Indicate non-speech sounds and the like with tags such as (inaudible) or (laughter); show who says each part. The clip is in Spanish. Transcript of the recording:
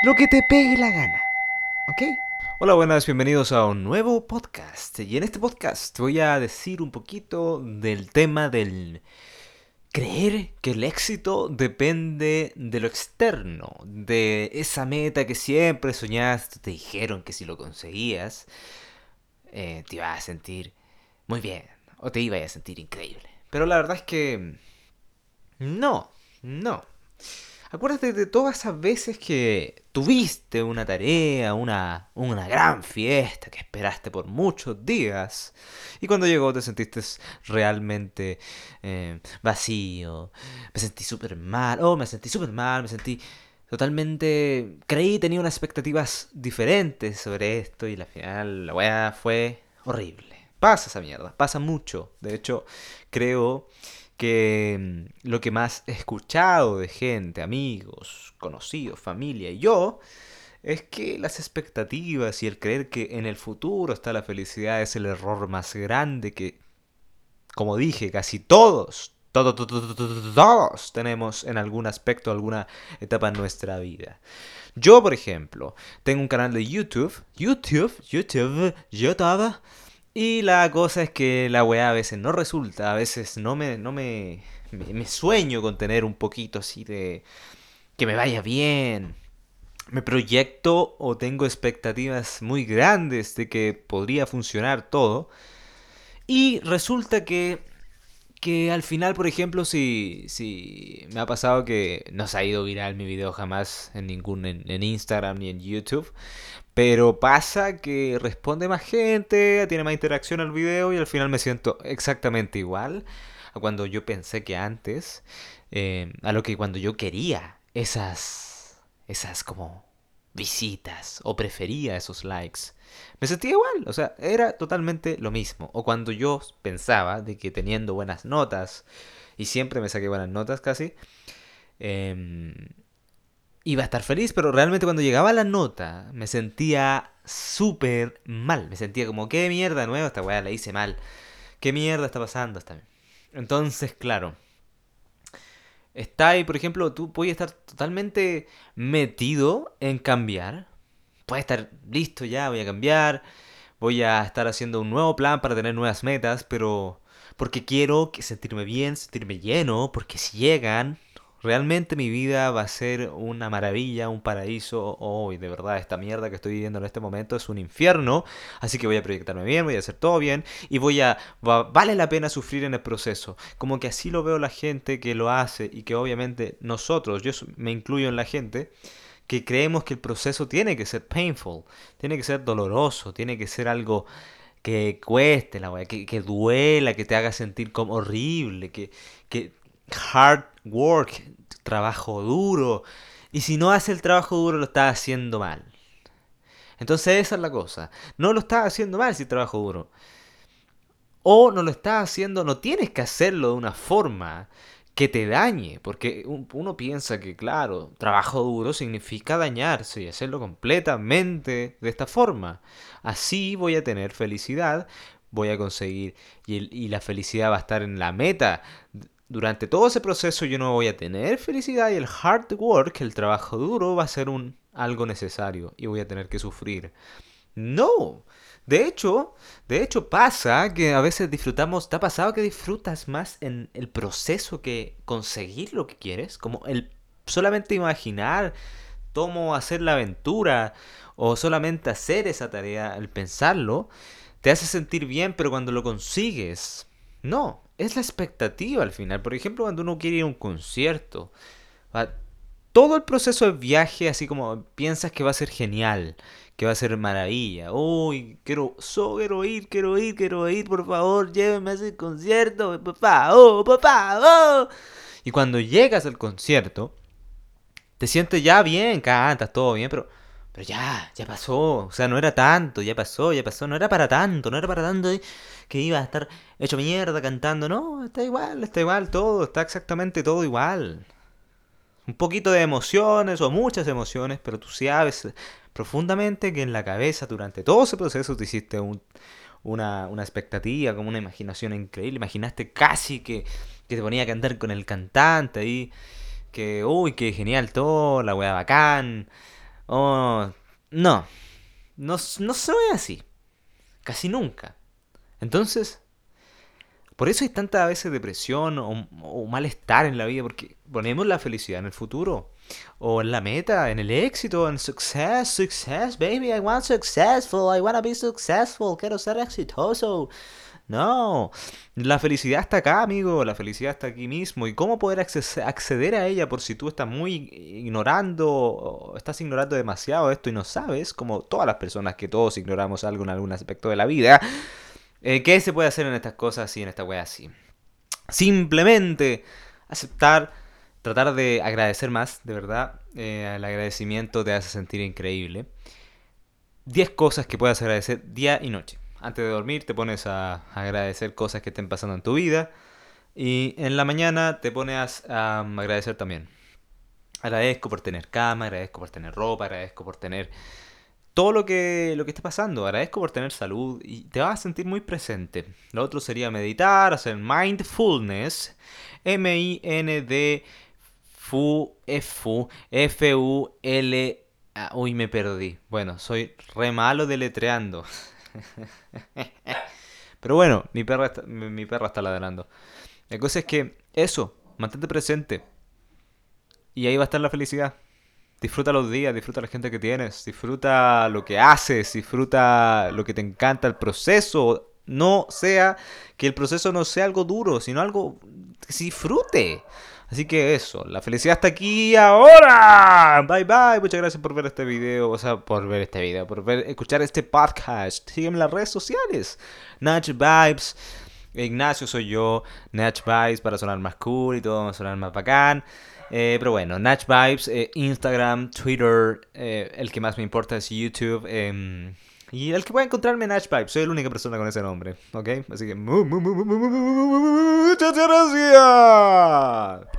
Speaker 1: lo que te pegue la gana. ¿Ok? Hola, buenas, bienvenidos a un nuevo podcast. Y en este podcast voy a decir un poquito del tema del creer que el éxito depende de lo externo, de esa meta que siempre soñaste, te dijeron que si lo conseguías, eh, te ibas a sentir muy bien, o te ibas a sentir increíble. Pero la verdad es que... No, no. Acuérdate de todas esas veces que tuviste una tarea, una, una gran fiesta que esperaste por muchos días y cuando llegó te sentiste realmente eh, vacío, me sentí súper mal, oh, me sentí súper mal, me sentí totalmente... Creí, tenía unas expectativas diferentes sobre esto y al final la weá fue horrible. Pasa esa mierda, pasa mucho. De hecho, creo que mm, lo que más he escuchado de gente, amigos, conocidos, familia y yo, es que las expectativas y el creer que en el futuro está la felicidad es el error más grande que, como dije, casi todos, todos, todos, todos tenemos en algún aspecto, alguna etapa en nuestra vida. Yo, por ejemplo, tengo un canal de YouTube, YouTube, YouTube, YouTube, y la cosa es que la weá a veces no resulta, a veces no me, no me, me, sueño con tener un poquito así de que me vaya bien. Me proyecto o tengo expectativas muy grandes de que podría funcionar todo. Y resulta que, que al final, por ejemplo, si, si me ha pasado que no se ha ido viral mi video jamás en ningún en Instagram ni en YouTube. Pero pasa que responde más gente, tiene más interacción al video y al final me siento exactamente igual a cuando yo pensé que antes, eh, a lo que cuando yo quería esas, esas como visitas o prefería esos likes. Me sentía igual, o sea, era totalmente lo mismo. O cuando yo pensaba de que teniendo buenas notas, y siempre me saqué buenas notas casi, eh, iba a estar feliz, pero realmente cuando llegaba la nota me sentía súper mal. Me sentía como, ¿qué mierda nueva esta weá? La hice mal. ¿Qué mierda está pasando? Entonces, claro. Está ahí, por ejemplo, tú puedes estar totalmente metido en cambiar. Puedes estar listo ya, voy a cambiar. Voy a estar haciendo un nuevo plan para tener nuevas metas, pero porque quiero sentirme bien, sentirme lleno, porque si llegan, realmente mi vida va a ser una maravilla, un paraíso. Hoy, de verdad, esta mierda que estoy viviendo en este momento es un infierno. Así que voy a proyectarme bien, voy a hacer todo bien y voy a. vale la pena sufrir en el proceso. Como que así lo veo la gente que lo hace y que obviamente nosotros, yo me incluyo en la gente que creemos que el proceso tiene que ser painful, tiene que ser doloroso, tiene que ser algo que cueste la que, que duela, que te haga sentir como horrible, que, que hard work, trabajo duro. Y si no hace el trabajo duro, lo está haciendo mal. Entonces esa es la cosa. No lo estás haciendo mal si trabajo duro. O no lo estás haciendo, no tienes que hacerlo de una forma que te dañe. Porque uno piensa que, claro, trabajo duro significa dañarse y hacerlo completamente de esta forma. Así voy a tener felicidad, voy a conseguir y, y la felicidad va a estar en la meta durante todo ese proceso yo no voy a tener felicidad y el hard work, el trabajo duro, va a ser un algo necesario y voy a tener que sufrir. No. De hecho, de hecho pasa que a veces disfrutamos, ¿te ha pasado que disfrutas más en el proceso que conseguir lo que quieres? Como el solamente imaginar cómo hacer la aventura o solamente hacer esa tarea, el pensarlo, te hace sentir bien, pero cuando lo consigues, no, es la expectativa al final. Por ejemplo, cuando uno quiere ir a un concierto, todo el proceso de viaje, así como piensas que va a ser genial, que va a ser maravilla. Uy, quiero, so, quiero ir, quiero ir, quiero ir, por favor, llévenme a ese concierto, papá, oh, papá, oh. Y cuando llegas al concierto, te sientes ya bien, cantas, todo bien, pero pero ya, ya pasó. O sea, no era tanto, ya pasó, ya pasó. No era para tanto, no era para tanto que iba a estar hecho mierda cantando. No, está igual, está igual todo, está exactamente todo igual. Un poquito de emociones o muchas emociones, pero tú sabes profundamente que en la cabeza durante todo ese proceso te hiciste una, una expectativa, como una imaginación increíble. Imaginaste casi que, que te ponía a cantar con el cantante ahí. Que, uy, qué genial todo, la wea bacán Oh, no, no, no soy así. Casi nunca. Entonces, por eso hay tanta veces depresión o, malestar en la vida, porque ponemos la felicidad en el futuro, o en la meta, en el éxito, en success, success, baby, I want successful, I want to be successful, quiero ser exitoso. No, la felicidad está acá, amigo, la felicidad está aquí mismo. ¿Y cómo poder acceder a ella por si tú estás muy ignorando, estás ignorando demasiado esto y no sabes, como todas las personas que todos ignoramos algo en algún aspecto de la vida? Eh, ¿Qué se puede hacer en estas cosas y en esta wea así? Simplemente aceptar, tratar de agradecer más, de verdad. Eh, el agradecimiento te hace sentir increíble. 10 cosas que puedes agradecer día y noche. Antes de dormir te pones a agradecer cosas que estén pasando en tu vida. Y en la mañana te pones a agradecer también. Agradezco por tener cama, agradezco por tener ropa, agradezco por tener todo lo que, lo que esté pasando. Agradezco por tener salud y te vas a sentir muy presente. Lo otro sería meditar, hacer mindfulness. M-I-N-D. Ah, uy, me perdí. Bueno, soy re malo deletreando. (laughs) Pero bueno, mi perra, está, mi perra está ladrando. La cosa es que eso, mantente presente. Y ahí va a estar la felicidad. Disfruta los días, disfruta la gente que tienes, disfruta lo que haces, disfruta lo que te encanta, el proceso. No sea que el proceso no sea algo duro, sino algo que disfrute. Así que eso, la felicidad está aquí ahora. Bye bye. Muchas gracias por ver este video, o sea, por ver este video, por ver, escuchar este podcast. Sígueme en las redes sociales. Natch Vibes. Ignacio soy yo, Natch Vibes para sonar más cool y todo, sonar más bacán. Eh, pero bueno, Natch Vibes, eh, Instagram, Twitter, eh, el que más me importa es YouTube. Em, y el que pueda encontrarme en Vibes, soy la única persona con ese nombre, ¿ok? Así que muchas gracias.